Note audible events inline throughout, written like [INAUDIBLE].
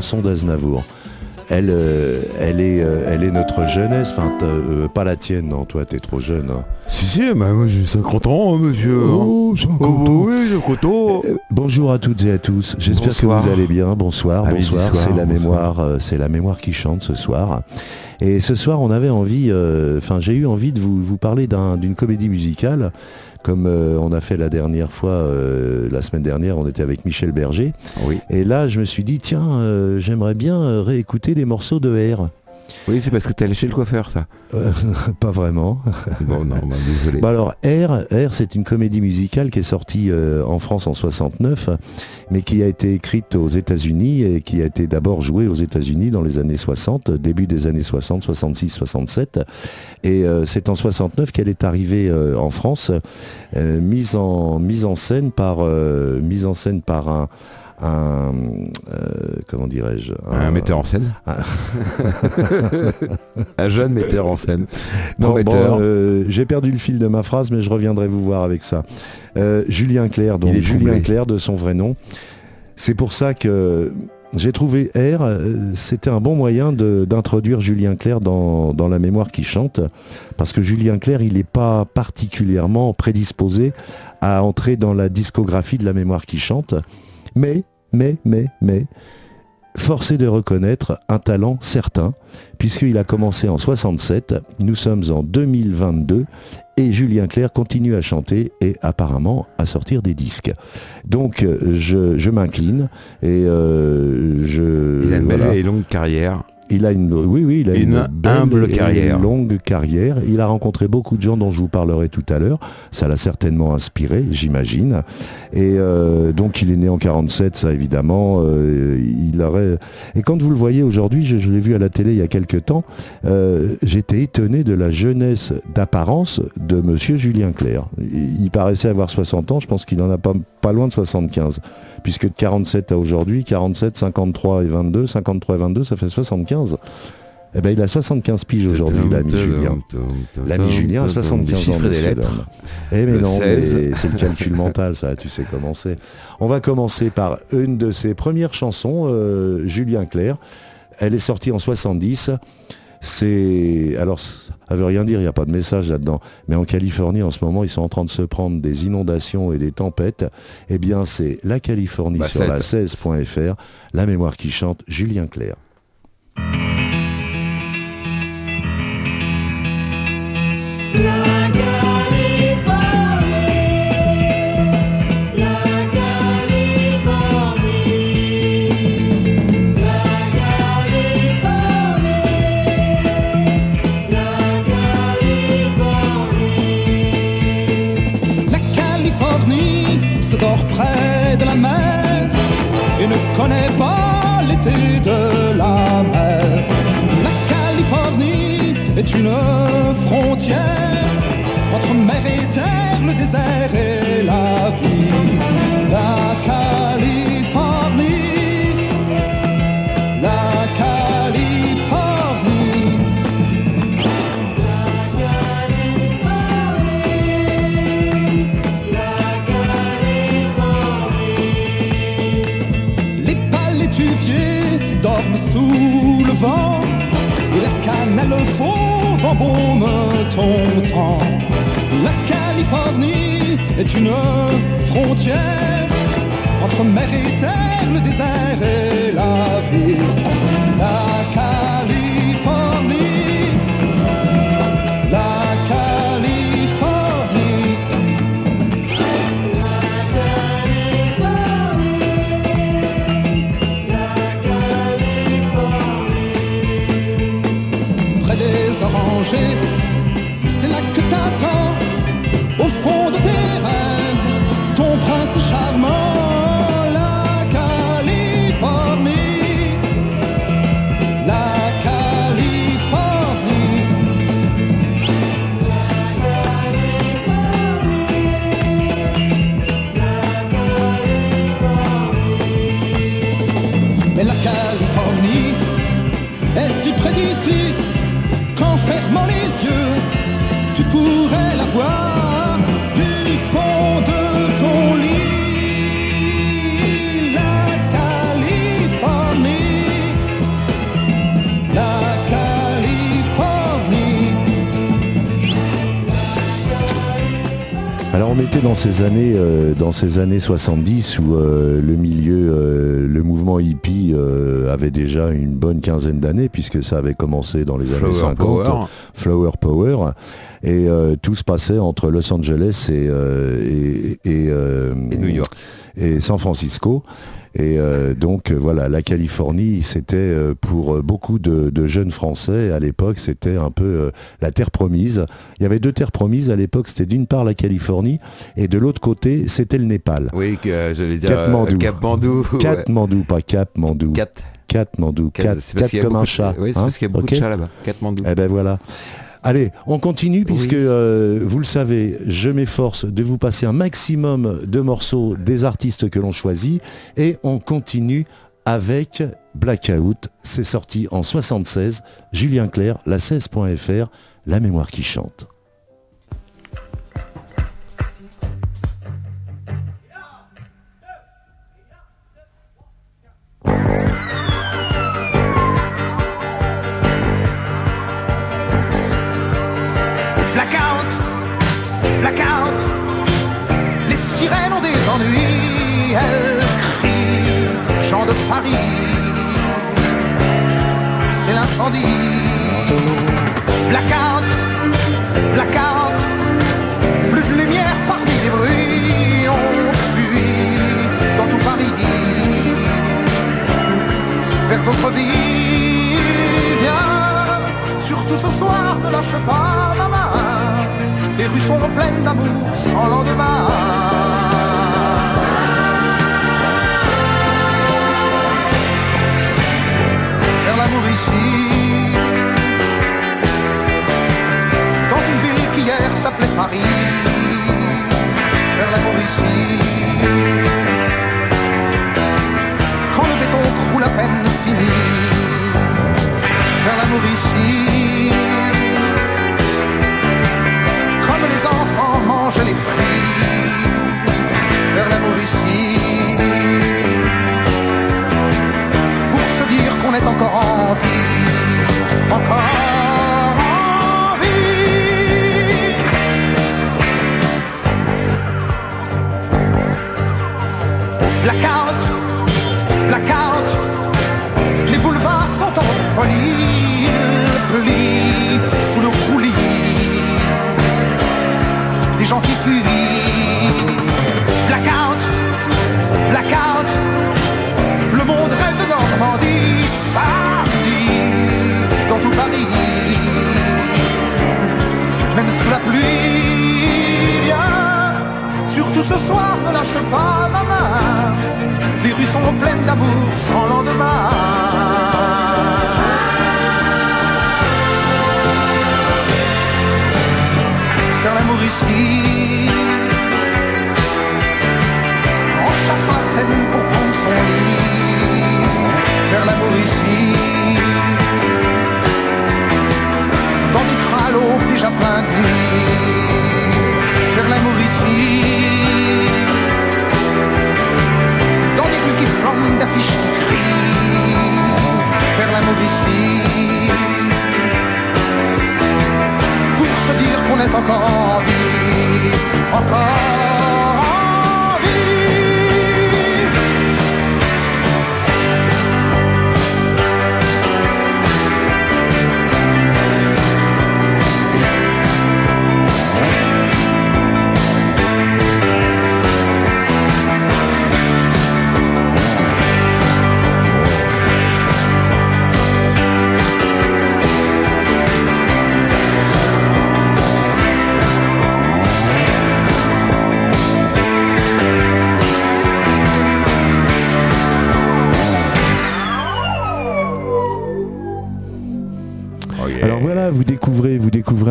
chanson d'Aznavour. Elle, euh, elle, est, euh, elle est notre jeunesse, enfin euh, pas la tienne, non, toi t'es trop jeune. hein. Si, si, mais moi j'ai 50 ans, hein, monsieur. Oh, 50 Oh, ans. oui, j'ai 50 ans. Bonjour à toutes et à tous. J'espère que vous allez bien. Bonsoir, bonsoir. soir, C'est la mémoire, c'est la mémoire qui chante ce soir. Et ce soir, on avait envie, euh, enfin, j'ai eu envie de vous, vous parler d'un- d'une comédie musicale, comme euh, on a fait la dernière fois, euh, la semaine dernière, on était avec Michel Berger. Oui, Et là, je me suis dit, tiens, euh, j'aimerais bien réécouter les morceaux de R. oui c'est parce que t'es allé chez le coiffeur, ça. Euh, [LAUGHS] pas vraiment. Bon, non, bah, désolé. Bah alors R, R c'est une comédie musicale qui est sortie euh, en France en 69, mais qui a été écrite aux États-Unis et qui a été d'abord jouée aux États-Unis dans les années 60, début des années 60, 66, 67. Et euh, c'est en 69 qu'elle est arrivée en France, mise en mise en scène par mise en scène par un un euh, comment dirais-je un metteur en scène. un- [LAUGHS] un jeune metteur en scène. Bon, bon, euh, j'ai perdu le fil de ma phrase, mais je reviendrai vous voir avec ça. Euh, Julien Clerc, donc Julien. Clerc de son vrai nom. C'est pour ça que j'ai trouvé R, c'était un bon moyen d'introduire Julien Clerc dans, dans la mémoire qui chante, parce que Julien Clerc, il n'est pas particulièrement prédisposé à entrer dans la discographie de la mémoire qui chante, mais, mais, mais, mais, forcé de reconnaître un talent certain, puisqu'il a commencé en 67, nous sommes en 2022, et Julien Clerc continue à chanter et apparemment à sortir des disques. Donc euh, je, je m'incline et euh, je... Il a une belle et longue carrière. Il a une, oui, oui, il a Une une, belle humble et carrière. longue carrière. Il a rencontré beaucoup de gens dont je vous parlerai tout à l'heure. Ça l'a certainement inspiré, j'imagine. Et euh, donc il est né en 47, ça évidemment. euh, il aurait. Et quand vous le voyez aujourd'hui, je, je l'ai vu à la télé il y a quelques temps. euh, J'étais étonné de la jeunesse d'apparence de Monsieur Julien Clerc. Il, il paraissait avoir 60 ans. Je pense qu'il en a pas pas loin de 75, puisque de 47 à aujourd'hui, 47, 53 et 22, 53 et 22, ça fait 75. Eh ben, il a 75 piges aujourd'hui, l'ami Julien. L'ami Julien a Des 75 ans. des lettres. Eh mais non, 16. mais c'est le calcul [LAUGHS] mental, ça, tu sais comment c'est. On va commencer par une de ses premières chansons, euh, Julien Clerc. Elle est sortie en 70. C'est. Alors, ça veut rien dire, il n'y a pas de message là-dedans. Mais en Californie, en ce moment, ils sont en train de se prendre des inondations et des tempêtes. Eh bien, c'est la Californie Bah, sur la 7. 16.fr, la mémoire qui chante, Julien Clerc. La dorment sous le vent et la cannelle fauve embaume ton temps. La Californie est une frontière entre mer et terre, le désert et la vie. La était dans ces années, euh, dans ces années 70 où euh, le milieu, euh, le mouvement hippie avait déjà une bonne quinzaine d'années puisque ça avait commencé dans les années Flower 50. Power. Flower Power. Et tout se passait entre Los Angeles et, et, et, Et New York. et San Francisco. Et euh, donc euh, voilà, la Californie, c'était euh, pour beaucoup de, de jeunes Français à l'époque, c'était un peu la terre promise. Il y avait deux terres promises à l'époque, c'était d'une part la Californie et de l'autre côté, c'était le Népal. Oui, que, j'allais dire. Katmandou. euh, Katmandou. ouais. Katmandou, pas Katmandou. Kat. Katmandou, Kat- Kat, Kat comme un chat. Oui, c'est hein, parce qu'il y a beaucoup ok de chats là-bas. Katmandou. eh ben voilà. Allez, on continue puisque Oui. euh, vous le savez, je m'efforce de vous passer un maximum de morceaux des artistes que l'on choisit et on continue avec Blackout. C'est sorti en 76. Julien Clerc, la 16.fr, la mémoire qui chante. Blackout, blackout, plus de lumière parmi les bruits, on fuit dans tout Paris, vers d'autres vies, viens, surtout ce soir, ne lâche pas ma main. Les rues sont pleines d'amour sans lendemain. L'amour ici, s'appelait Paris. Faire l'amour ici, quand le béton croule à peine fini. Faire l'amour ici. Comme les enfants mangent les fruits Faire l'amour ici Pour se dire qu'on est encore en vie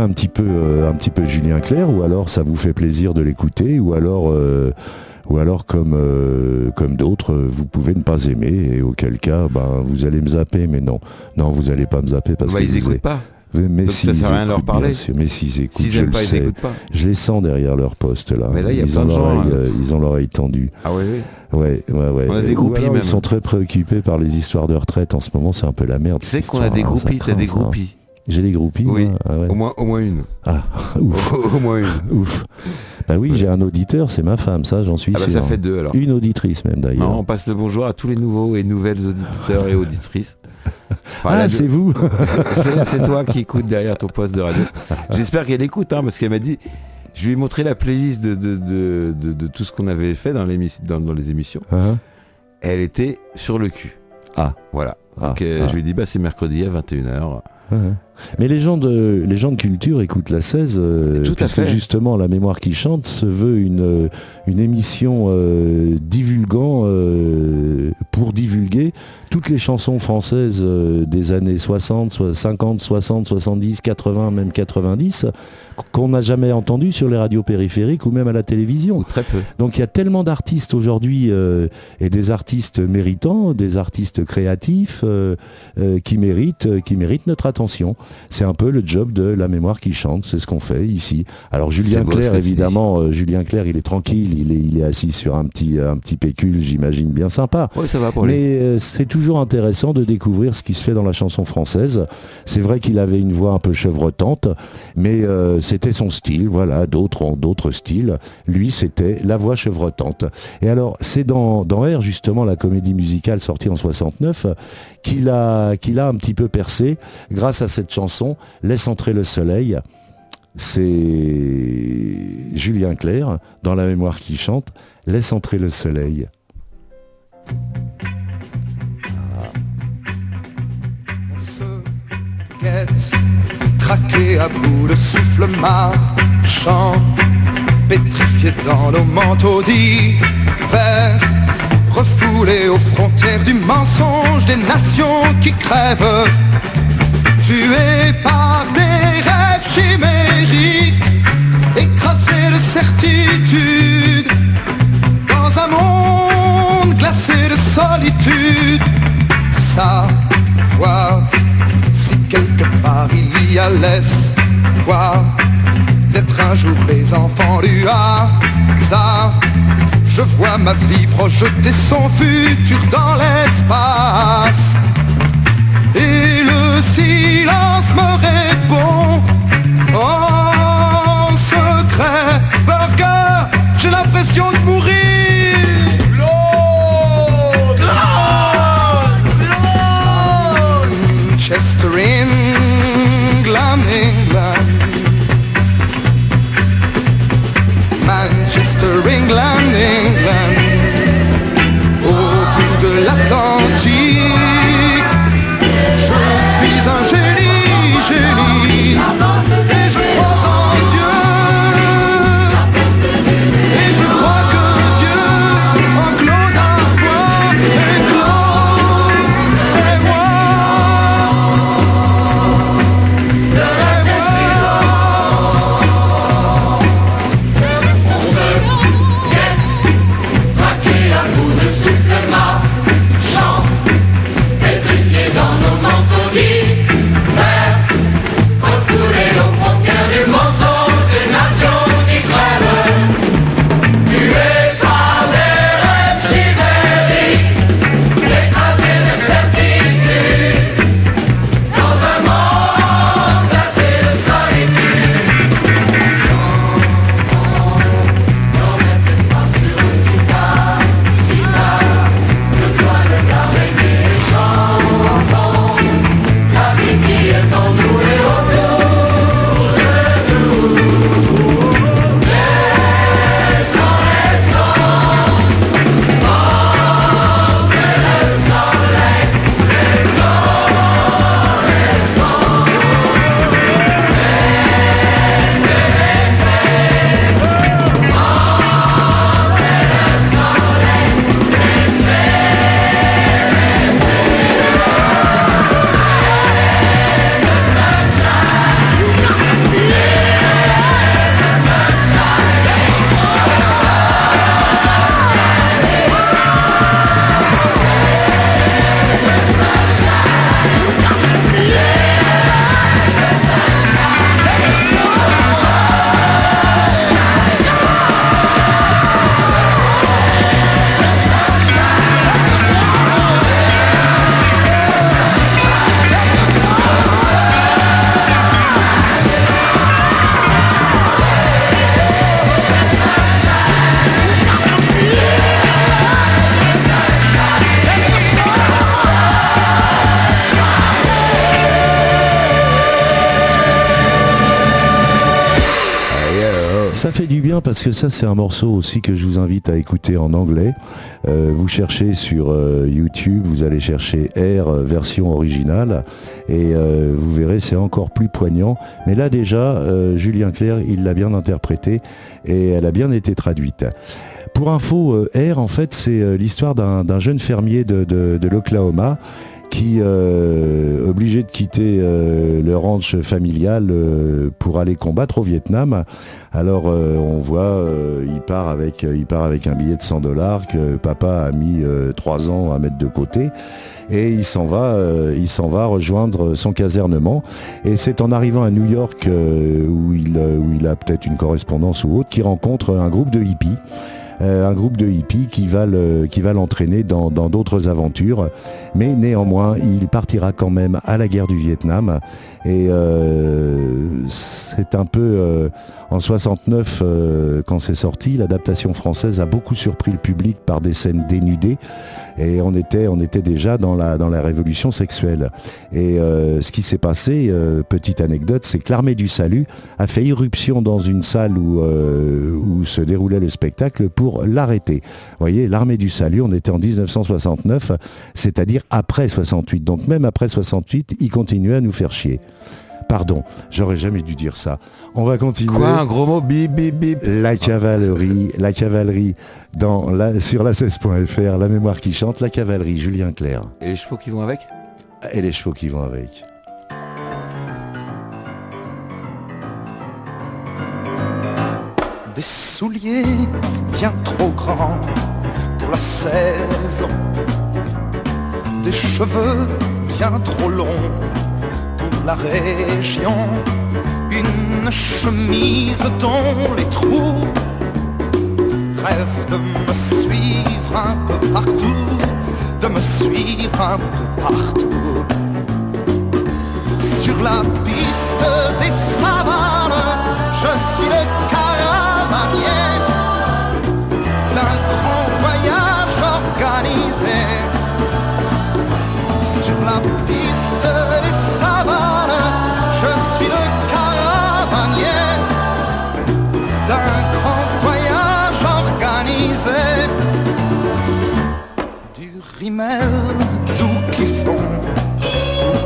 un petit peu, euh, un petit peu Julien Clerc, ou alors ça vous fait plaisir de l'écouter, ou alors, euh, ou alors comme, euh, comme d'autres, vous pouvez ne pas aimer, et auquel cas, ben, vous allez me zapper, mais non, non, vous allez pas me zapper parce Bah, que ils pas. Mais Donc si, ça ils sert à rien de leur écoutent, parler. bien sûr. Mais s'ils écoutent, je aiment le pas, ils sais. écoutent pas. Je les sens derrière leur poste là. Mais là, il y a ils, ont gens, l'oreille, hein. ils ont l'oreille tendue. Ah oui, oui. Ouais, ouais, ouais. On a des Ou groupies alors, même. Ils sont très préoccupés par les histoires de retraite. En ce moment, c'est un peu la merde. Tu sais qu'on a des hein, groupies, t'as des groupies. J'ai des groupies Oui. moi Ah ouais. Au moins, au moins une. Ah, [LAUGHS] ouf, au moins une. [LAUGHS] ouf. Bah oui, j'ai un auditeur, c'est ma femme, ça j'en suis Ah bah, sûr. ça fait deux alors. Une auditrice même d'ailleurs. On passe le bonjour à tous les nouveaux et nouvelles auditeurs et auditrices. [LAUGHS] Enfin, ah, c'est vous c'est toi qui écoutes derrière ton poste de radio. J'espère qu'elle écoute, hein, parce qu'elle m'a dit. Je lui ai montré la playlist de, de, de, de- de tout ce qu'on avait fait dans, dans, dans les émissions. Hein Elle était sur le cul. Ah. Voilà. Ah, Donc euh, ah. je lui ai dit, bah, c'est mercredi à 21h. Ouais. Mais les gens de les gens de culture écoutent la 16 euh, Tout à puisque fait. justement la mémoire qui chante se veut une euh, une émission euh, divulguant euh, pour divulguer toutes les chansons françaises euh, des années 60, soit 50, 60, 70, 80, même 90 qu'on n'a jamais entendu sur les radios périphériques ou même à la télévision. Ou très peu. Donc il y a tellement d'artistes aujourd'hui et des artistes méritants, des artistes créatifs qui méritent, qui méritent notre attention. C'est un peu le job de la mémoire qui chante, c'est ce qu'on fait ici. Alors Julien Clerc, évidemment, euh, Julien Clerc, il est tranquille, il est, il est assis sur un petit, un petit pécule, j'imagine bien sympa. Oui, ça va pour lui. Mais euh, c'est toujours intéressant de découvrir ce qui se fait dans la chanson française. C'est vrai qu'il avait une voix un peu chevrotante, mais euh, c'était son style. Voilà, d'autres ont d'autres styles. Lui, c'était la voix chevrotante. Et alors, c'est dans, dans R, justement, la comédie musicale sortie en 69, qu'il a, qu'il a un petit peu percé grâce à cette Laisse entrer le soleil. C'est Julien Clerc, dans la mémoire qui chante, Laisse entrer le soleil. On se traqué à bout de souffle marchant, pétrifié dans nos manteaux d'hiver, refoulé aux frontières du mensonge des nations qui crèvent, tué par des rêves chimériques, écrasé de certitude, dans un monde glacé de solitude savoir si quelque part il y a l'espoir d'être un jour les enfants du hasard. Je vois ma vie projeter son futur dans l'espace. Le silence me répond en secret. Burger, j'ai l'impression de mourir. Parce que ça c'est un morceau aussi que je vous invite à écouter en anglais. Euh, vous cherchez sur euh, YouTube, vous allez chercher Air euh, version originale et vous verrez c'est encore plus poignant. Mais là déjà, Julien Clerc, il l'a bien interprété et elle a bien été traduite. Pour info, Air en fait c'est l'histoire d'un jeune fermier de l'Oklahoma qui euh, obligé de quitter euh, le ranch familial euh, pour aller combattre au Vietnam. Alors on voit, il part avec, il part avec un billet de 100 dollars que papa a mis trois ans à mettre de côté et il s'en va, il s'en va rejoindre son casernement. Et c'est en arrivant à New York où il, où il a peut-être une correspondance ou autre, qu'il rencontre un groupe de hippies. Euh, un groupe de hippies qui va l'entraîner dans d'autres aventures. Mais néanmoins, il partira quand même à la guerre du Vietnam. Et euh, c'est un peu euh, en 69 quand c'est sorti, l'adaptation française a beaucoup surpris le public par des scènes dénudées et on était, déjà dans la, révolution sexuelle. Et euh, ce qui s'est passé, euh, petite anecdote, c'est que l'armée du salut a fait irruption dans une salle où, euh, où se déroulait le spectacle pour l'arrêter. Vous voyez, l'armée du salut, on était en 1969, c'est-à-dire après 68. Donc même après 68, il continuait à nous faire chier. Pardon, j'aurais jamais dû dire ça. On va continuer. Quoi, un gros mot Bip, bip, bip. La cavalerie, la cavalerie dans la, sur la 16.fr, la mémoire qui chante, la cavalerie, Julien Clerc. Et les chevaux qui vont avec? Et les chevaux qui vont avec. Des souliers bien trop grands pour la saison. Des cheveux bien trop longs la région. Une chemise dont les trous rêve de me suivre un peu partout, de me suivre un peu partout. Sur la piste des savanes, je suis le caravanier d'un grand voyage organisé. Sur la piste des savanes, Du rimel doux qui pour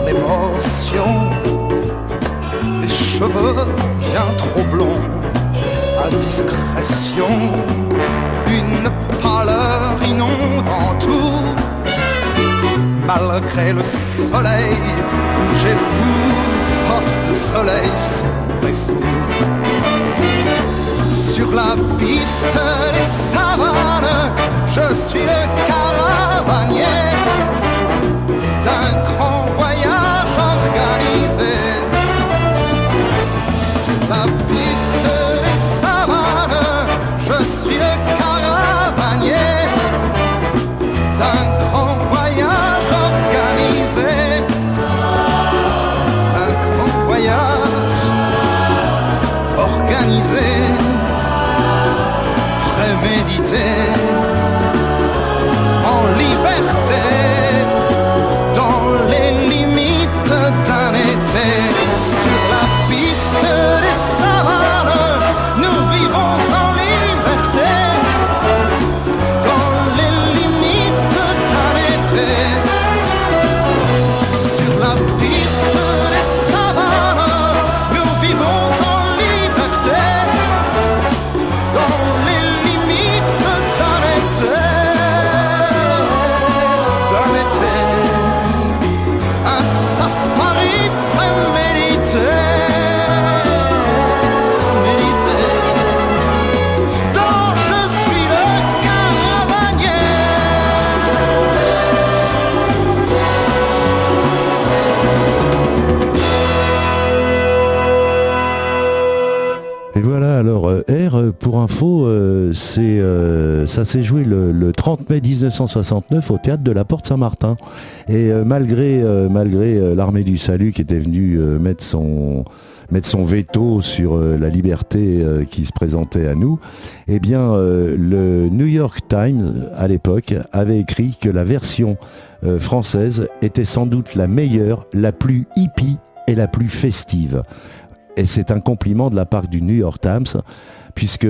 l'émotion. Des cheveux bien trop blonds à discrétion. Une pâleur inondant tout. Malgré le soleil rouge et fou, oh, le soleil sombre et fou. Sur la piste des savanes, je suis le caravanier s'est joué le, le 30 mai 1969 au théâtre de la Porte Saint-Martin. Et euh, malgré, euh, euh, l'armée du salut qui était venue mettre, son, veto sur la liberté qui se présentait à nous, eh bien le New York Times, à l'époque, avait écrit que la version française était sans doute la meilleure, la plus hippie et la plus festive. Et c'est un compliment de la part du New York Times, puisque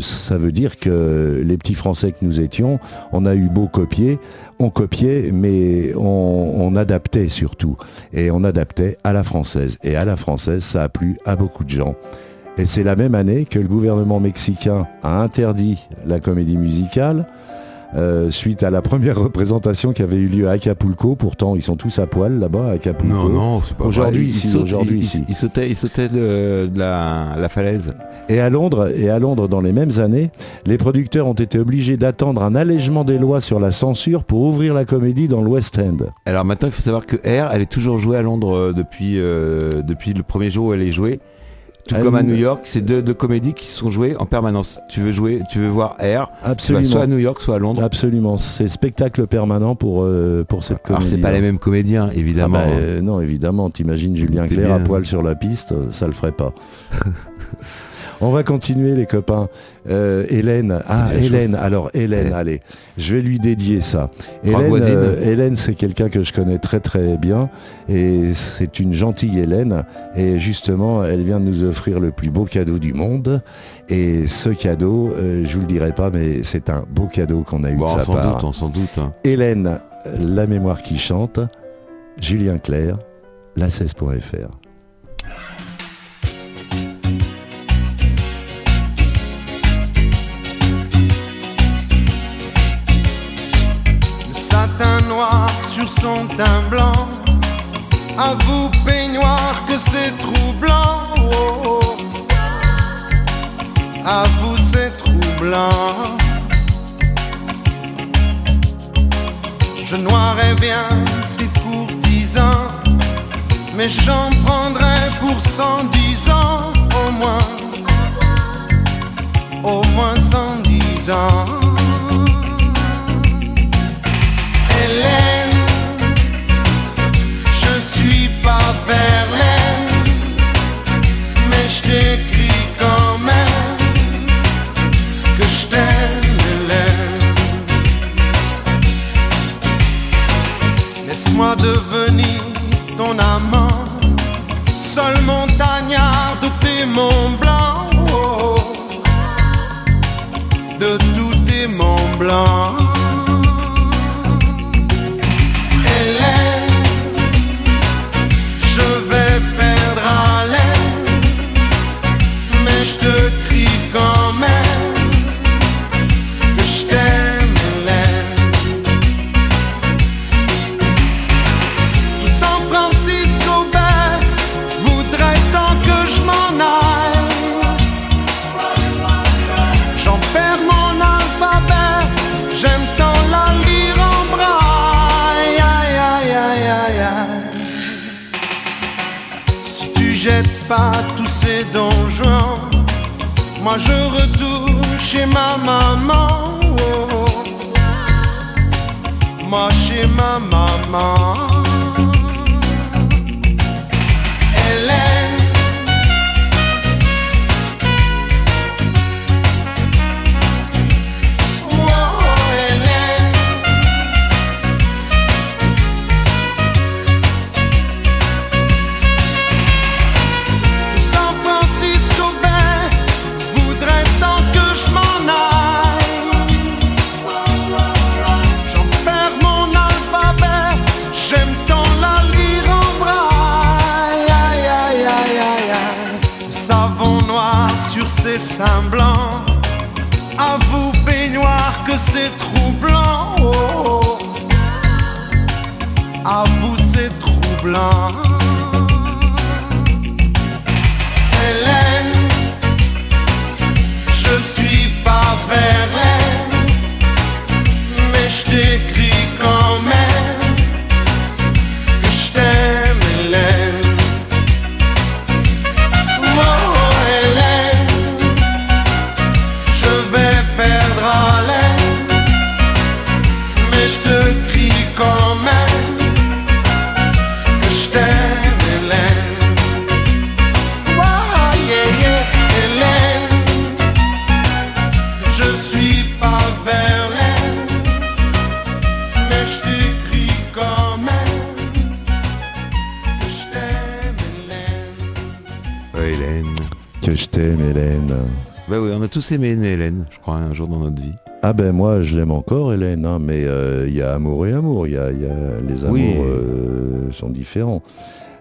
ça veut dire que les petits Français que nous étions, on a eu beau copier, on copiait, mais on, on adaptait surtout. Et on adaptait à la française. Et à la française, ça a plu à beaucoup de gens. Et c'est la même année que le gouvernement mexicain a interdit la comédie musicale. Euh, suite à la première représentation qui avait eu lieu à Acapulco, pourtant ils sont tous à poil là-bas à Acapulco. Non, non, c'est pas Aujourd'hui, ici, aujourd'hui, il- sautait, il sautait de, de la, la falaise. Et à Londres, et à Londres dans les mêmes années, les producteurs ont été obligés d'attendre un allègement des lois sur la censure pour ouvrir la comédie dans le West End. Alors maintenant, il faut savoir que R, elle est toujours jouée à Londres euh, depuis, euh, depuis le premier jour où elle est jouée. Tout comme à ne- New York, c'est deux, deux comédies qui sont jouées en permanence. Tu veux jouer, tu veux voir R, tu vas Absolument. soit à New York, soit à Londres. Absolument, c'est spectacle permanent pour, euh, pour cette Alors comédie. c'est pas les mêmes comédiens, Ah évidemment. bah, euh, non, évidemment, t'imagines Julien Clerc à poil sur la piste, euh, ça le ferait pas. [LAUGHS] On va continuer les copains. Euh, Hélène, ah, Hélène, alors Hélène, allez, je vais lui dédier ça. Euh, Hélène, c'est quelqu'un que je connais très très bien et c'est une gentille Hélène et justement elle vient de nous offrir le plus beau cadeau du monde et ce cadeau, euh, je vous le dirai pas mais c'est un beau cadeau qu'on a eu de sa part. Doute, on s'en doute. Hélène, la mémoire qui chante, Julien Clerc, la16.fr. sur son blanc. À vous, peignoir, que c'est troublant. Oh. À vous, c'est troublant. Je noirais bien ces courtisans, mais j'en prendrais pour 110 ans au moins. Au moins 110 ans. Hélène, je aimé Hélène, je crois, un jour dans notre vie. Ah ben moi je l'aime encore Hélène, hein, mais euh, il y a amour et amour, il y a, il y a- les amours Oui. euh, sont différents.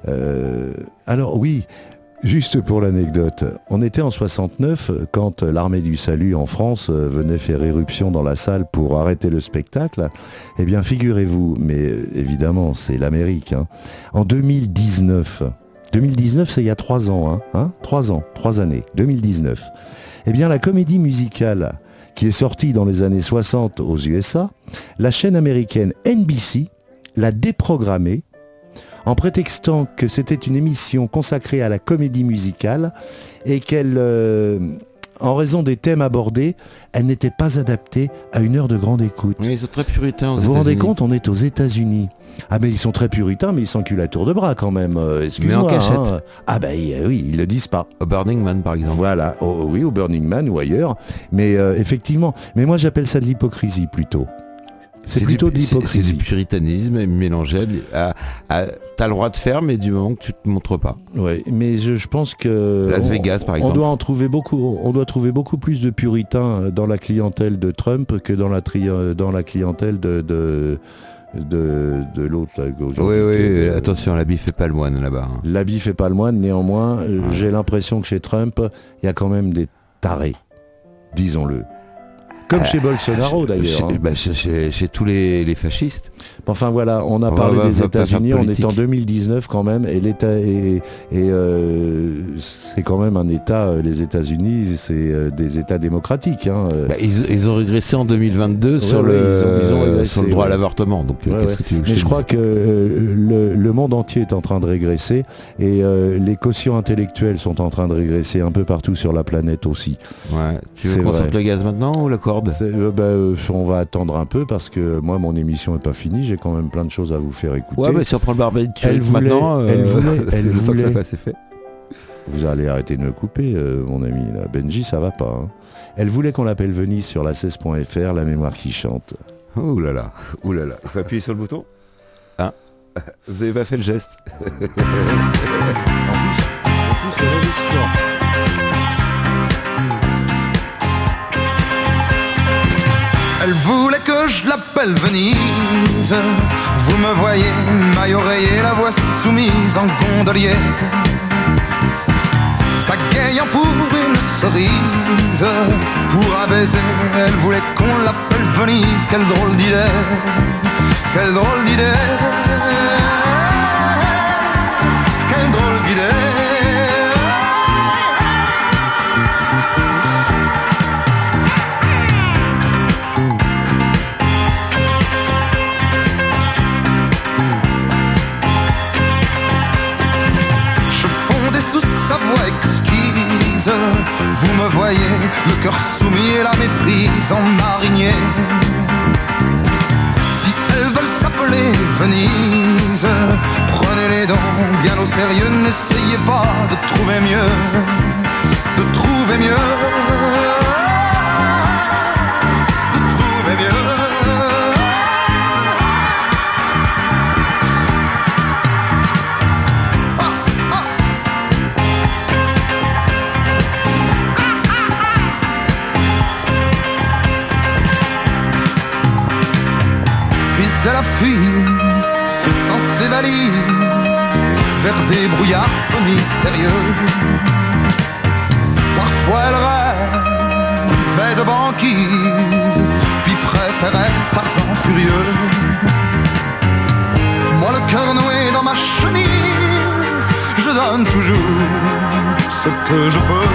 Euh, alors oui, juste pour l'anecdote, on était en 69 quand l'armée du salut en France venait faire éruption dans la salle pour arrêter le spectacle. Eh bien figurez-vous, mais évidemment c'est l'Amérique, hein. en 2019, 2019 c'est il y a trois ans, hein, hein, trois ans, trois années, 2019. Eh bien la comédie musicale qui est sortie dans les années 60 aux USA, la chaîne américaine NBC l'a déprogrammée en prétextant que c'était une émission consacrée à la comédie musicale et qu'elle, euh, en raison des thèmes abordés, elle n'était pas adaptée à une heure de grande écoute. Oui, ils sont très puritains. aux Vous vous rendez compte, on est aux États-Unis. Ah mais ils sont très puritains, mais ils s'enculent à tour de bras quand même. euh, cachette. hein. Ah ben oui, ils le disent pas. Au Burning Man, par exemple. Voilà, oui, au Burning Man ou ailleurs. Mais euh, effectivement, mais moi j'appelle ça de l'hypocrisie plutôt. C'est du- plutôt de c'est- C'est l'hypocrisie. du puritanisme mélangé à, à- T'as le droit de faire, mais du moment que tu te montres pas. Ouais, mais je, je pense que Las on- Vegas, par on exemple. doit en trouver beaucoup. On doit trouver beaucoup plus de puritains dans la clientèle de Trump que dans la tri- euh, dans la clientèle de de de, de l'autre. Oui, oui, que- attention, l'habit fait pas le moine là-bas. hein. L'habit fait pas le moine, néanmoins, euh, Ouais. j'ai l'impression que chez Trump, il y a quand même des tarés, disons-le. Comme chez Bolsonaro d'ailleurs. Chez, hein. bah, chez- tous les, les fascistes. Enfin voilà, on a On parlé va- des États-Unis, on est en 2019 quand même, et l'État et, et, euh, c'est quand même un État. euh, Les États-Unis, c'est euh, des États démocratiques. hein. Bah, ils, ils ont régressé en 2022 sur, ouais, le, ils ont- ils ont régressé, sur le droit à l'avortement. Donc, Ouais, qu'est-ce ouais. que tu veux que Mais je crois que euh, le, le monde entier est en train de régresser et euh, les quotients intellectuels sont en train de régresser un peu partout sur la planète aussi. Ouais. Tu veux qu'on sorte le gaz maintenant ou la corde Euh, bah, euh, on va attendre un peu parce que moi mon émission est pas finie, j'ai quand même plein de choses à vous faire écouter. Ouais, mais si on prend le barbecue Elle voulait- maintenant, euh, elle [LAUGHS] voulait- elle le temps que ça fasse effet. Vous allez arrêter de me couper, mon ami. Là. Benji, ça va pas. hein. Elle voulait qu'on l'appelle Venise sur la 16.fr, la mémoire qui chante. Ouh là là, ouh là là. Faut appuyer sur le bouton Hein? Vous avez pas fait le geste [LAUGHS] Elle voulait que je l'appelle Venise. Vous me voyez, maille oreiller, la voix soumise en gondolier. Pagayant pour une cerise, pour un baiser, elle voulait qu'on l'appelle Venise. Quelle drôle d'idée, quelle drôle d'idée, Vous me voyez, le cœur soumis et la méprise en marinier. Si elles veulent s'appeler Venise, prenez-les donc bien au sérieux. N'essayez pas de trouver mieux, de trouver mieux, sans ses valises vers des brouillards mystérieux. Parfois elle rêvait de banquise, puis préférait Tarzan furieux. Moi le cœur noué dans ma chemise, je donne toujours ce que je peux.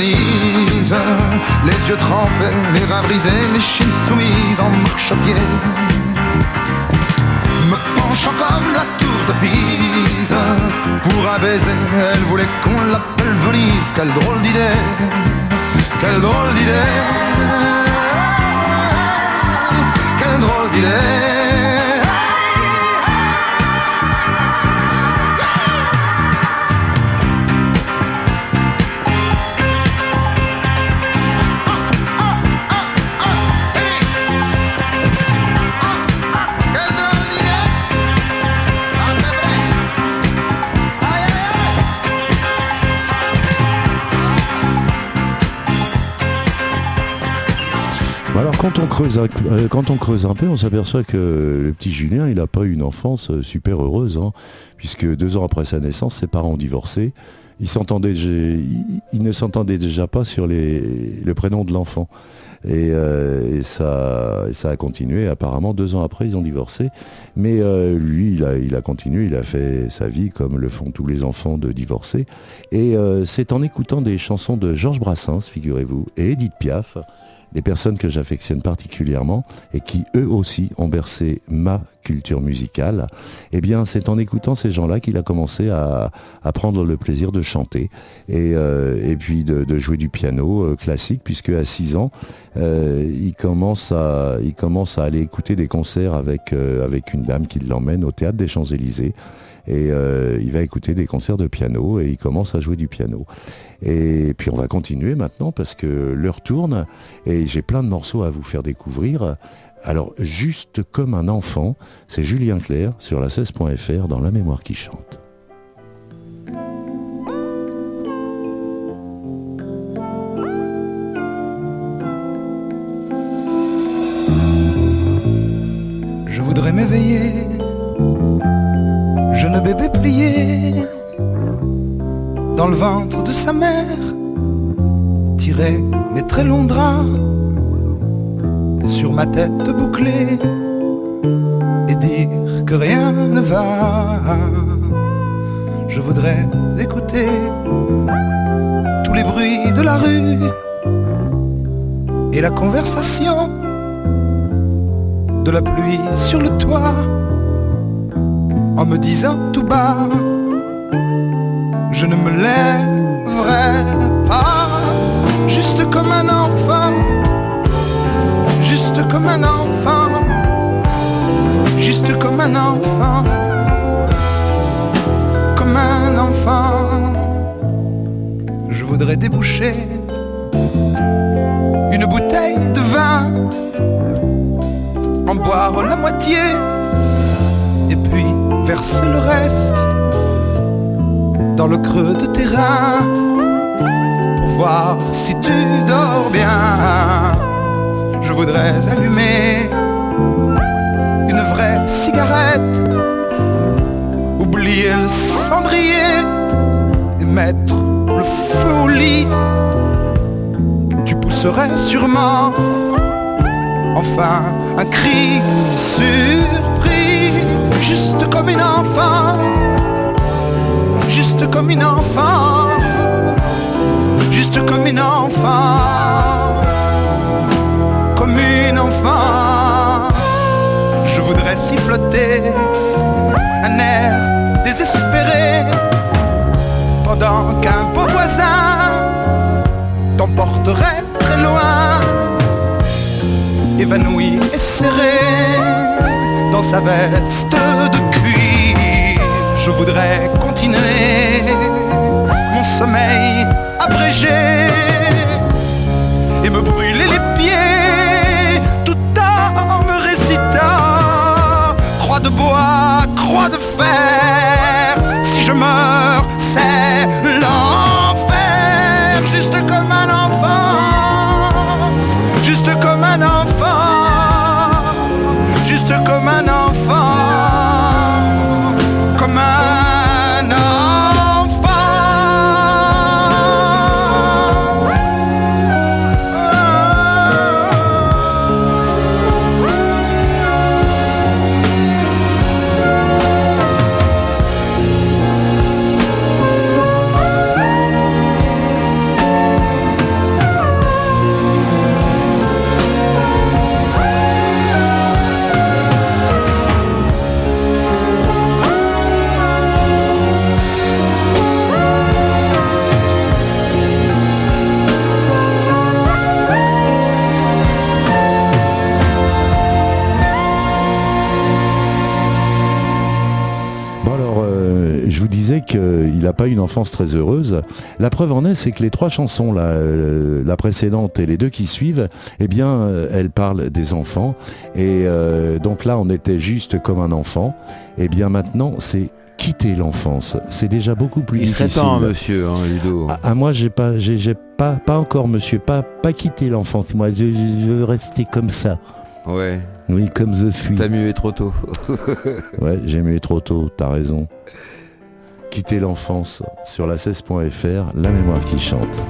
Les yeux trempés, les reins brisés, les chines soumises en marche à pied Me penchant comme la tour de Pise. Pour un baiser, elle voulait qu'on l'appelle Venise. Quelle drôle d'idée. Quelle drôle d'idée. Quelle drôle d'idée quand on creuse un, euh, quand on creuse un peu, on s'aperçoit que le petit Julien, il n'a pas eu une enfance euh, super heureuse, hein, puisque deux ans après sa naissance, ses parents ont divorcé. Il, s'entendait, il, il ne s'entendait déjà pas sur le prénom de l'enfant. Et, euh, ça, a continué. Apparemment, deux ans après, ils ont divorcé. Mais lui, il a, continué, il a fait sa vie comme le font tous les enfants de divorcés. Et c'est en écoutant des chansons de Georges Brassens, figurez-vous, et Edith Piaf, des personnes que j'affectionne particulièrement et qui eux aussi ont bercé ma culture musicale, eh bien c'est en écoutant ces gens-là qu'il a commencé à, prendre le plaisir de chanter et, euh, puis de, jouer du piano euh, classique puisque à 6 ans euh, il, commence à, aller écouter des concerts avec, une dame qui l'emmène au théâtre des Champs-Élysées et il va écouter des concerts de piano et il commence à jouer du piano. Et puis on va continuer maintenant parce que l'heure tourne et j'ai plein de morceaux à vous faire découvrir. Alors juste comme un enfant, c'est Julien Clerc sur la 16.fr dans La mémoire qui chante. Je voudrais m'éveiller, jeune bébé plié dans le ventre de sa mère, tirer mes très longs draps sur ma tête bouclée et dire que rien ne va. Je voudrais écouter tous les bruits de la rue et la conversation de la pluie sur le toit en me disant tout bas je ne me lèverai pas. Juste comme un enfant. Juste comme un enfant. Juste comme un enfant. Comme un enfant. Je voudrais déboucher une bouteille de vin. En boire la moitié. Et puis verser le reste dans le creux de tes reins pour voir si tu dors bien. Je voudrais allumer une vraie cigarette, oublier le cendrier et mettre le feu au lit. Tu pousserais sûrement enfin un cri surpris, juste comme une enfant juste comme une enfant, juste comme une enfant, comme une enfant. Je voudrais siffloter un air désespéré pendant qu'un beau voisin t'emporterait très loin, évanoui et serré dans sa veste de cuir. Je voudrais mon sommeil abrégé et me brûler les pieds tout en me récitant croix de bois, croix de fer. Si je meurs, pas une enfance très heureuse. La preuve en est, c'est que les trois chansons, la, la, précédente et les deux qui suivent, eh bien, elles parlent des enfants. Et euh, donc là, on était juste comme un enfant. Et bien maintenant, c'est quitter l'enfance. C'est déjà beaucoup plus Il serait difficile. temps, monsieur, hein, Ludo. Ah, ah, moi, j'ai pas, j'ai, pas, pas encore, monsieur, pas, pas quitté l'enfance. Moi, je, je veux rester comme ça. Ouais, Oui, comme je suis. t'as mué trop tôt. Ouais, j'ai mué trop tôt, t'as raison. Quitter l'enfance sur la 16.fr, la mémoire qui chante.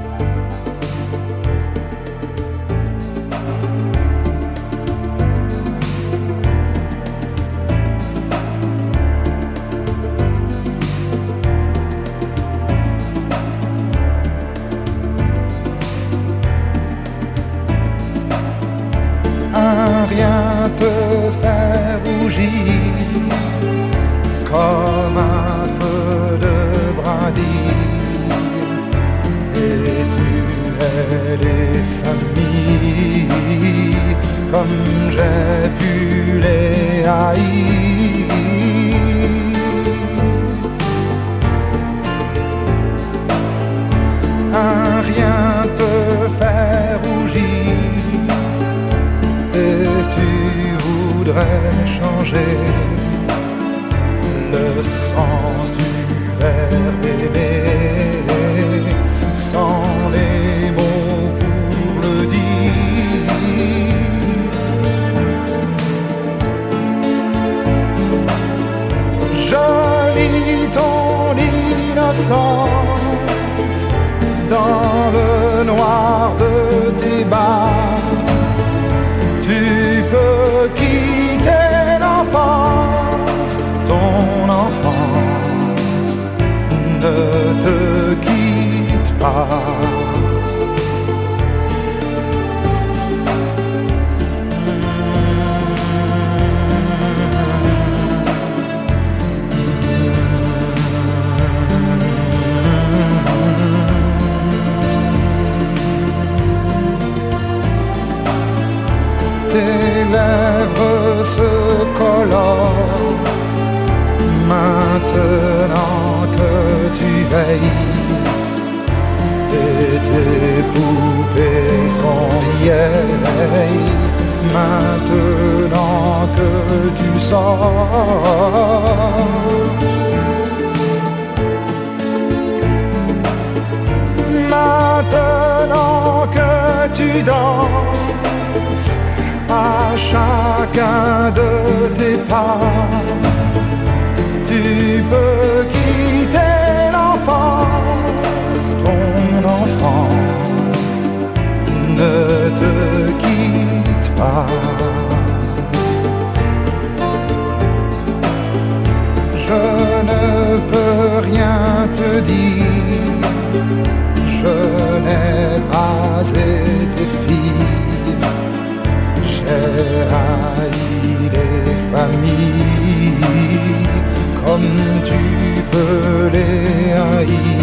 Sont vieilles maintenant que tu sors. Maintenant que tu danses à chacun de tes pas, tu peux tu peux les haïr.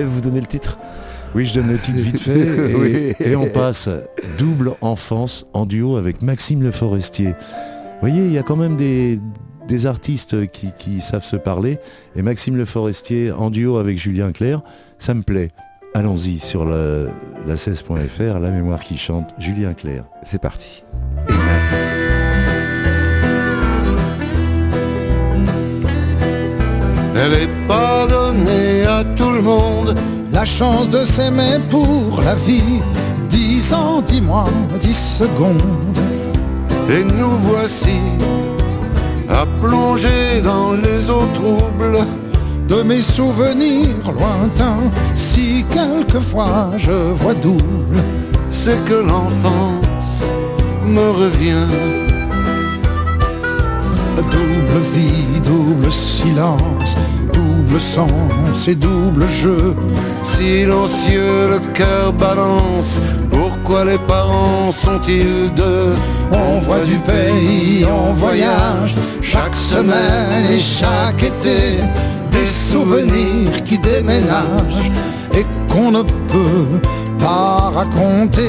Fait, vous donnez le titre. Oui, je donne le titre vite fait. [LAUGHS] Et, Oui. et on passe double enfance en duo avec Maxime Le Forestier. Vous voyez, il y a quand même des, des artistes qui, qui savent se parler. Et Maxime Le Forestier en duo avec Julien Clerc, ça me plaît. Allons-y sur le- la 16.fr, la mémoire qui chante, Julien Clerc. C'est parti. Elle est monde, la chance de s'aimer pour la vie. Dix ans, dix mois, dix secondes. Et nous voici à plonger dans les eaux troubles de mes souvenirs lointains. Si quelquefois je vois double, c'est que l'enfance me revient. Double vie, double silence, sens et double jeu. Silencieux, le cœur balance. Pourquoi les parents sont-ils deux? On voit du pays, on voyage chaque semaine et chaque été. Des souvenirs qui déménagent et qu'on ne peut pas raconter.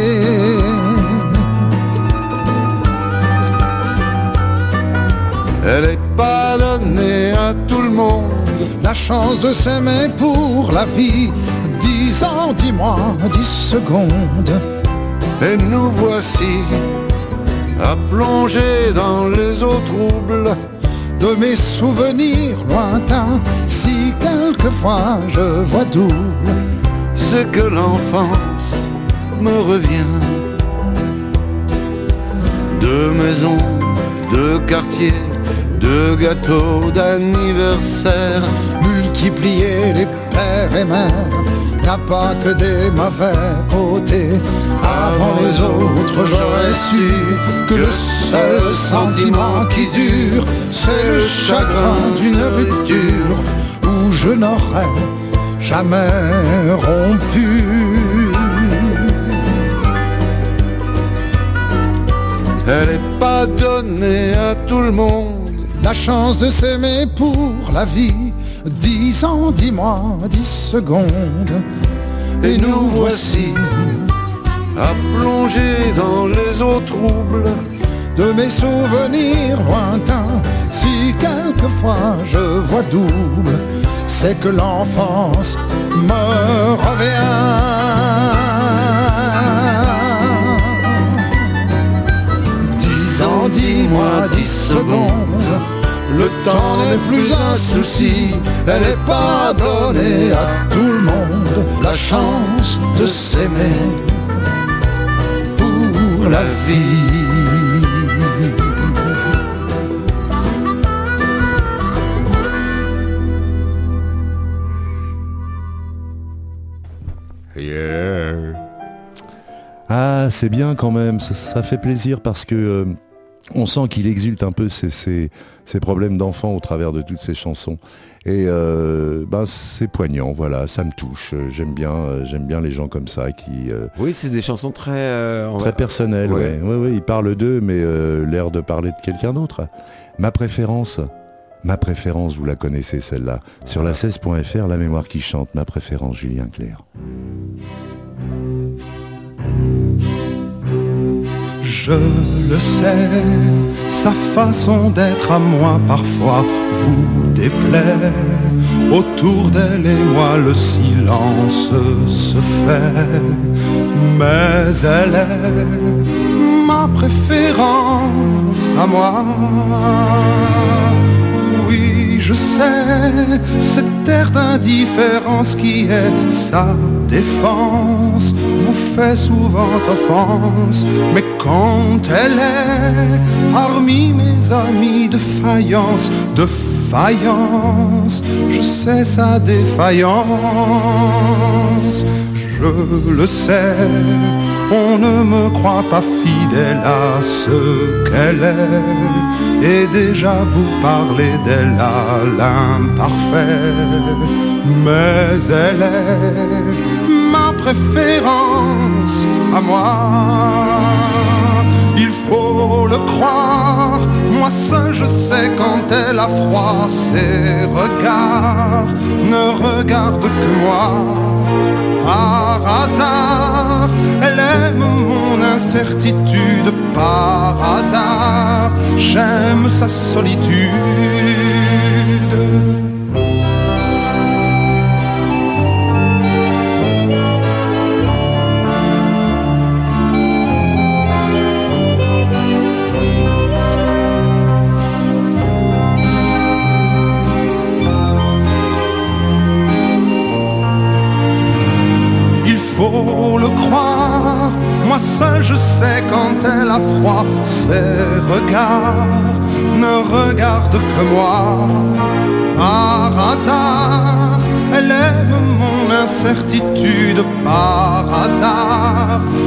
Elle est pas donnée à tout le monde. La chance de s'aimer pour la vie. Dix ans, dix mois, dix secondes. Et nous voici à plonger dans les eaux troubles de mes souvenirs lointains. Si quelquefois je vois double, c'est que l'enfance me revient. Deux maisons, deux quartiers de gâteaux d'anniversaire, multiplier les pères et mères n'a pas que des mauvais côtés. Avant les autres, j'aurais su que le seul sentiment qui dure, c'est le chagrin d'une rupture où je n'aurais jamais rompu. Elle n'est pas donnée à tout le monde la chance de s'aimer pour la vie. Dix ans, dix mois, dix secondes. Et nous voici à plonger dans les eaux troubles de mes souvenirs lointains. Si quelquefois je vois double, c'est que l'enfance me revient. Dix ans, dix mois, dix secondes. Le temps n'est plus un souci, elle n'est pas donnée à tout le monde. La chance de s'aimer pour la vie. Ah, c'est bien quand même, ça, ça fait plaisir parce que euh, on sent qu'il exulte un peu ses, ses- ses problèmes d'enfant au travers de toutes ces chansons. Et euh, ben, c'est poignant, voilà, ça me touche. J'aime bien, euh, j'aime bien les gens comme ça qui euh, Oui, c'est des chansons très... très personnelles. Ouais. Ouais. Ouais, ils parlent d'eux, mais l'air de parler de quelqu'un d'autre. Ma préférence, ma préférence, vous la connaissez celle-là. Sur la 16.fr, la mémoire qui chante. Ma préférence, Julien Clerc. Je le sais, sa façon d'être à moi parfois vous déplaît. Autour d'elle et moi le silence se fait, mais elle est ma préférence à moi. Oui, je sais, cette air d'indifférence qui est sa défense fait souvent offense. Mais quand elle est parmi mes amis de faïence, de faïence, je sais sa défaillance. Je le sais, on ne me croit pas fidèle à ce qu'elle est. Et déjà vous parlez d'elle à l'imparfait. Mais elle est préférence à moi. Il faut le croire, moi seul je sais quand elle a froid, ses regards ne regardent que moi. Par hasard, elle aime mon incertitude, par hasard, j'aime sa solitude.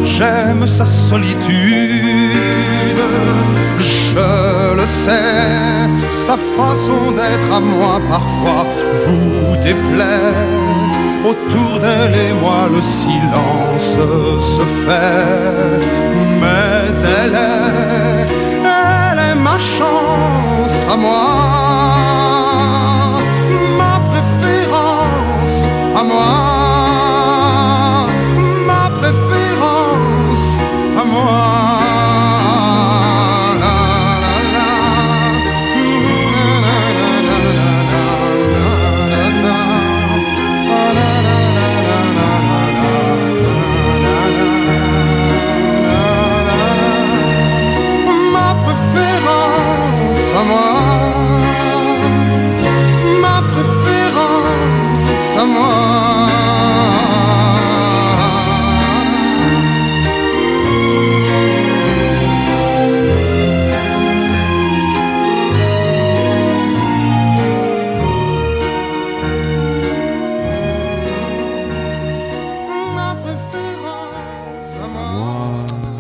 J'aime sa solitude. Je le sais, sa façon d'être à moi parfois vous déplaît. Autour d'elle et moi le silence se fait, mais elle est, elle est ma chance à moi, ma préférence à moi,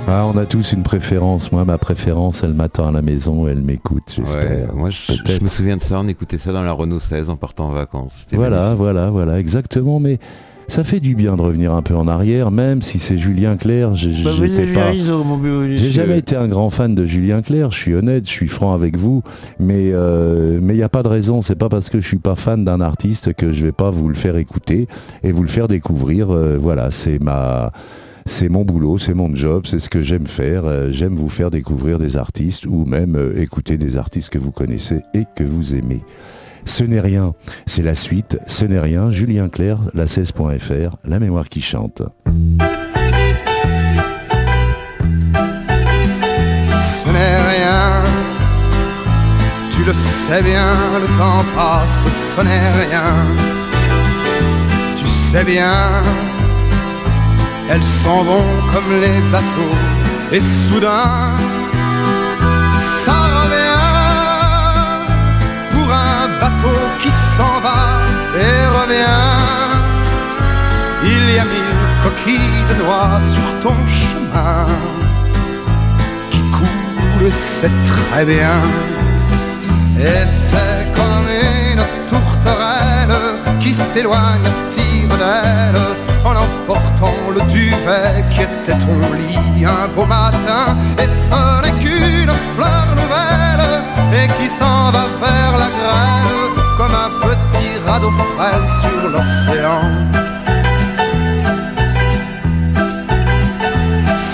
Ah, on a tous une préférence. Moi, ma préférence, elle m'attend à la maison, elle m'écoute, Ouais, j'espère. moi je, me souviens de ça, on écoutait ça dans la Renault 16 en partant en vacances. Voilà, magnifique. voilà, voilà, exactement. Mais ça fait du bien de revenir un peu en arrière, même si c'est Julien Clerc. j'ai- Bah, jamais été un grand fan de Julien Clerc, je suis honnête, je suis franc avec vous, mais euh, mais il n'y a pas de raison, c'est pas parce que je suis pas fan d'un artiste que je vais pas vous le faire écouter et vous le faire découvrir. euh, voilà, c'est ma c'est mon boulot, c'est mon job, c'est ce que j'aime faire. euh, j'aime vous faire découvrir des artistes ou même euh, écouter des artistes que vous connaissez et que vous aimez. Ce n'est rien, c'est la suite. Ce n'est rien, Julien Clerc, la 16.fr, la mémoire qui chante. ce n'est rien. Tu le sais bien, le temps passe, ce n'est rien. Tu sais bien, elles s'en vont comme les bateaux, et soudain, ça revient pour un bateau qui s'en va et revient. Il y a mille coquilles de noix sur ton chemin qui coule, c'est très bien. Et c'est comme une tourterelle qui s'éloigne à tire d'aile en emportant le duvet qui était ton lit un beau matin. Et ce n'est qu'une fleur nouvelle et qui s'en va vers la grêle comme un petit radeau frêle sur l'océan.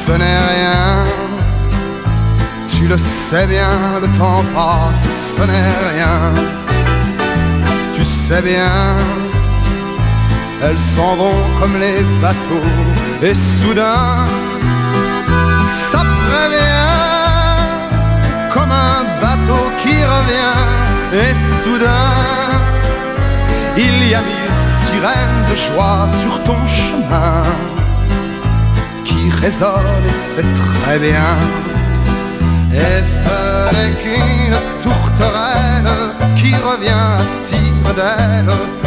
Ce n'est rien, tu le sais bien, le temps passe, ce n'est rien. Tu sais bien, elles s'en vont comme les bateaux, et soudain, ça prévient, comme un bateau qui revient, et soudain, il y a mille sirènes de joie sur ton chemin qui résonne et c'est très bien. Et ce n'est qu'une tourterelle qui revient à tire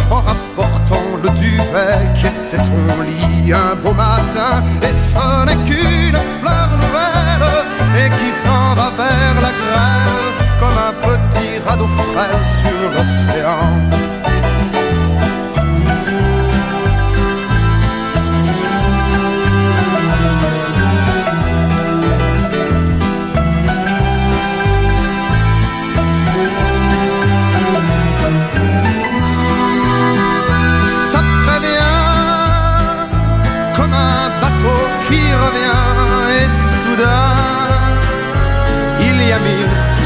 en rapportant le duvet qui était ton lit un beau matin? Et ce n'est qu'une fleur nouvelle et qui s'en va vers la grêle comme un petit radeau frêle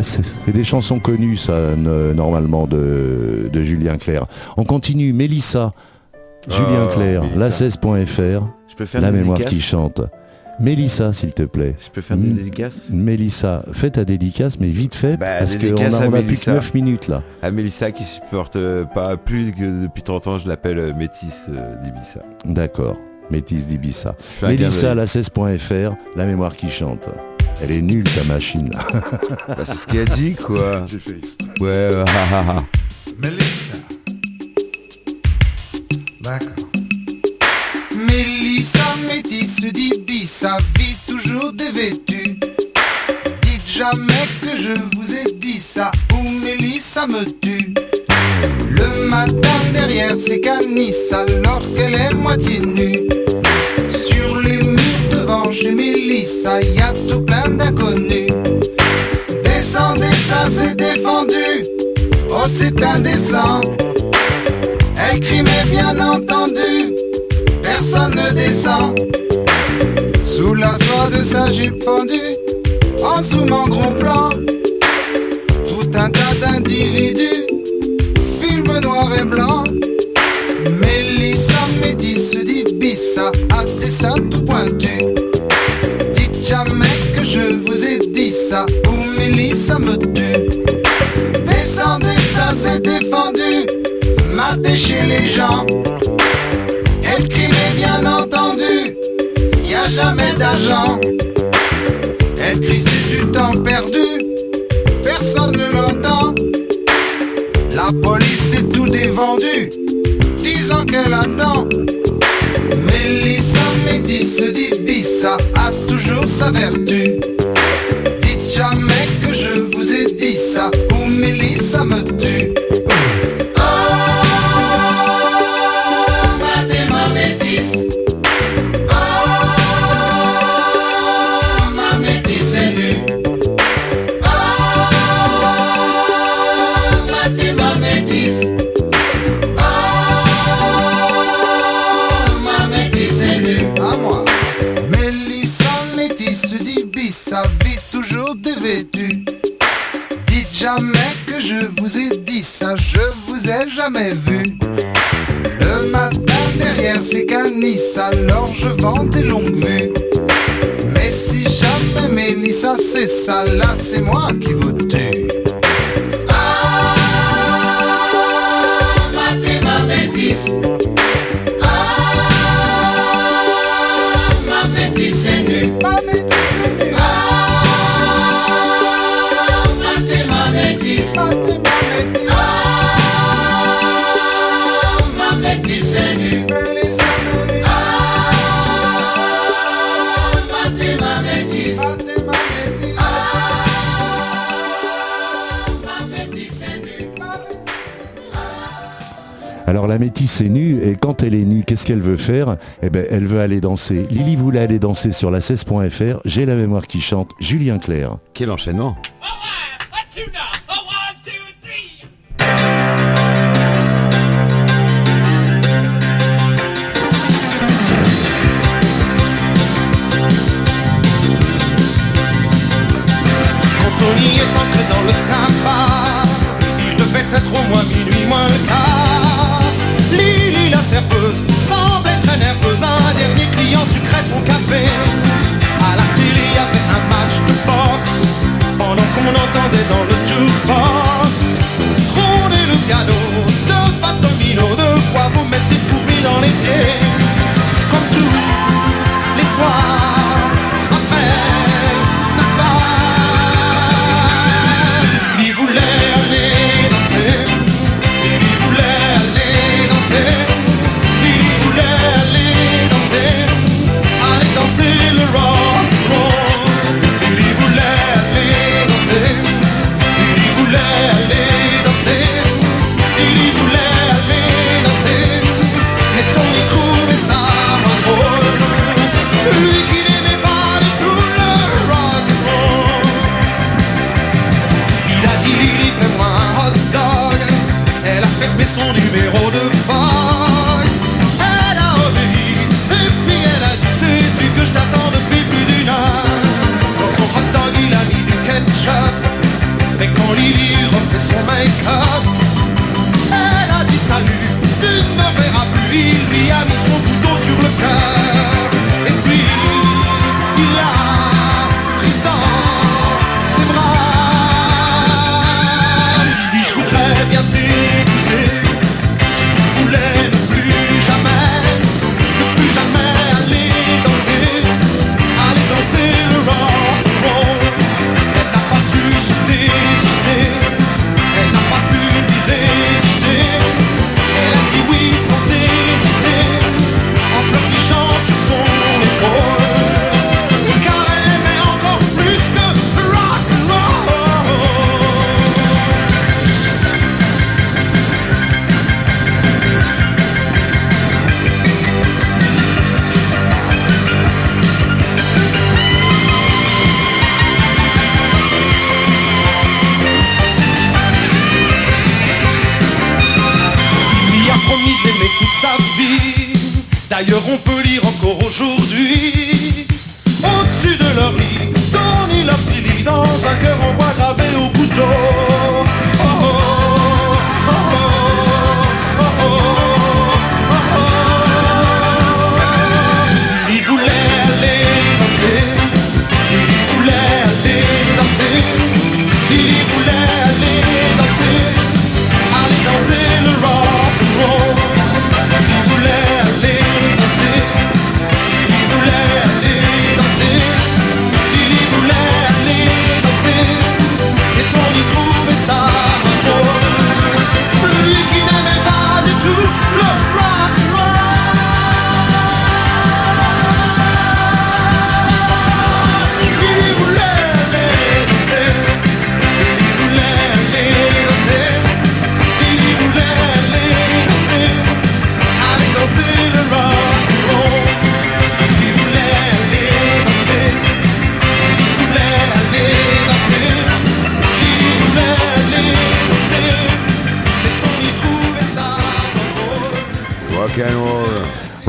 Ah, c'est des chansons connues, ça, normalement, de, de Julien Clerc. On continue, Mélissa, Julien Oh, Clerc, Mélissa. la16.fr, Je peux faire la mémoire dédicace qui chante. Mélissa, s'il te plaît. Je peux faire une Mm. dédicace Mélissa, fais ta dédicace, mais vite fait, Bah, parce qu'on dédicace a, à on a plus que Mélissa. 9 minutes là. À Mélissa qui supporte euh, pas plus que depuis 30 ans, je l'appelle euh, Métis euh, d'Ibissa. D'accord, Métis d'Ibissa. Mélissa, d'œil. la16.fr, la mémoire qui chante. Elle est nulle ta machine. [LAUGHS] Bah, c'est ce qu'il a dit quoi. Ouais, euh. Mélissa. D'accord. Mélissa, métisse d'Ibissa, vit toujours dévêtue. Dites jamais que je vous ai dit ça, ou Mélissa me tue. Le matin derrière ses canisses, alors qu'elle est moitié nue. Devant chez Mélissa, y a tout plein d'inconnus. Descendez, ça c'est défendu. Oh, c'est indécent. Elle crie, mais bien entendu, personne ne descend. Sous la soie de sa jupe fendue, en zoom en gros plan, tout un tas d'individus, film noir et blanc. Mélissa métisse d'Ibissa a des seins tout pointus. Mélissa me tue. Descendez, ça c'est défendu, matez chez les gens. Mais bien entendu, y a jamais d'argent. Crie, c'est du temps perdu, personne ne l'entend. La police est tout dévendu, disant qu'elle attend. Mélissa métisse d'Ibissa a toujours sa vertu. Mais si jamais Mélissa c'est ça, là c'est moi qui vous tue. La métisse est nue et quand elle est nue, qu'est-ce qu'elle veut faire? Eh ben, elle veut aller danser. Lily voulait aller danser sur la 16.fr. J'ai la mémoire qui chante. Julien Clerc. Quel enchaînement Quand Tony est entré dans le snack il devait être au moins minuit moins le quart. Serveuse semblait très nerveuse, un dernier client sucrait son café. À la télé avait un match de boxe, pendant qu'on entendait dans le jukebox Rôder le piano de face domino, de quoi vous mettre des fourmis dans les pieds. Comme tous les soirs,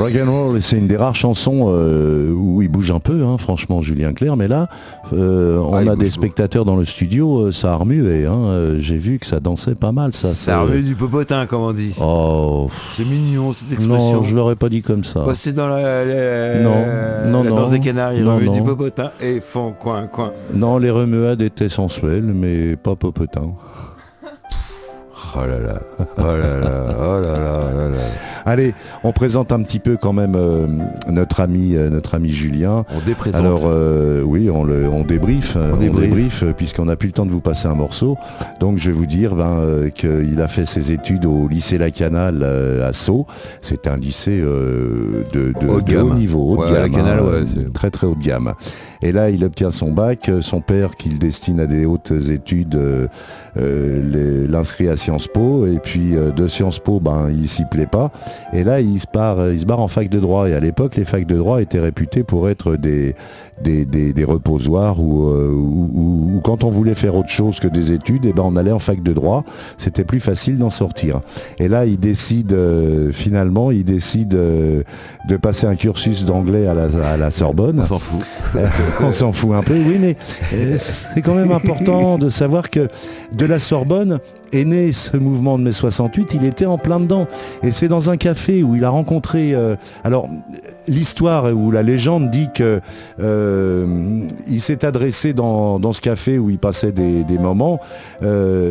Rock and roll, c'est une des rares chansons euh, où il bouge un peu, hein, franchement, Julien Clerc. Mais là, euh, on Ah, a des spectateurs dans le studio, euh, ça a remué. Hein, J'ai vu que ça dansait pas mal, ça. Ça revenu du popotin, comme on dit. Oh, C'est mignon cette expression. non, je l'aurais pas dit comme ça. Bah, c'est dans la, la- Non, non, la non. danse des canards, ils Non, remuent du popotin et font coin, coin. Non, les remuades étaient sensuelles, mais pas popotin. [LAUGHS] Oh là là, oh là là, oh là là, oh là là. Allez, on présente un petit peu quand même euh, notre ami, euh, notre ami Julien. On déprésente. Alors euh, oui, on, le, on débriefe, euh, On euh, puisqu'on n'a plus le temps de vous passer un morceau. Donc je vais vous dire ben, qu'il a fait ses études au lycée Lacanal à Sceaux. C'est un lycée de, de- Haut de niveau, haut de gamme, Lacanal, hein, ouais, très très haut de gamme. Et là, il obtient son bac. Euh, Son père, qu'il destine à des hautes études, euh, euh, l'inscrit à Sciences Po. Et puis de Sciences Po, ben, il s'y plaît pas. Et là, il se, il se barre en fac de droit. Et à l'époque, les facs de droit étaient réputés pour être des, des, des- des reposoirs où, où- où- quand on voulait faire autre chose que des études, et ben, on allait en fac de droit. C'était plus facile d'en sortir. Et là, il décide, euh, finalement, il décide euh, de passer un cursus d'anglais à la, à la Sorbonne. On s'en fout. [LAUGHS] On s'en fout un peu, oui, mais euh, c'est quand même important de savoir que de la Sorbonne est né ce mouvement de mai 68, il était en plein dedans. Et c'est dans un café où il a rencontré... euh, alors, l'histoire ou la légende dit que euh, s'est adressé dans, ce café où il passait des, des moments. euh,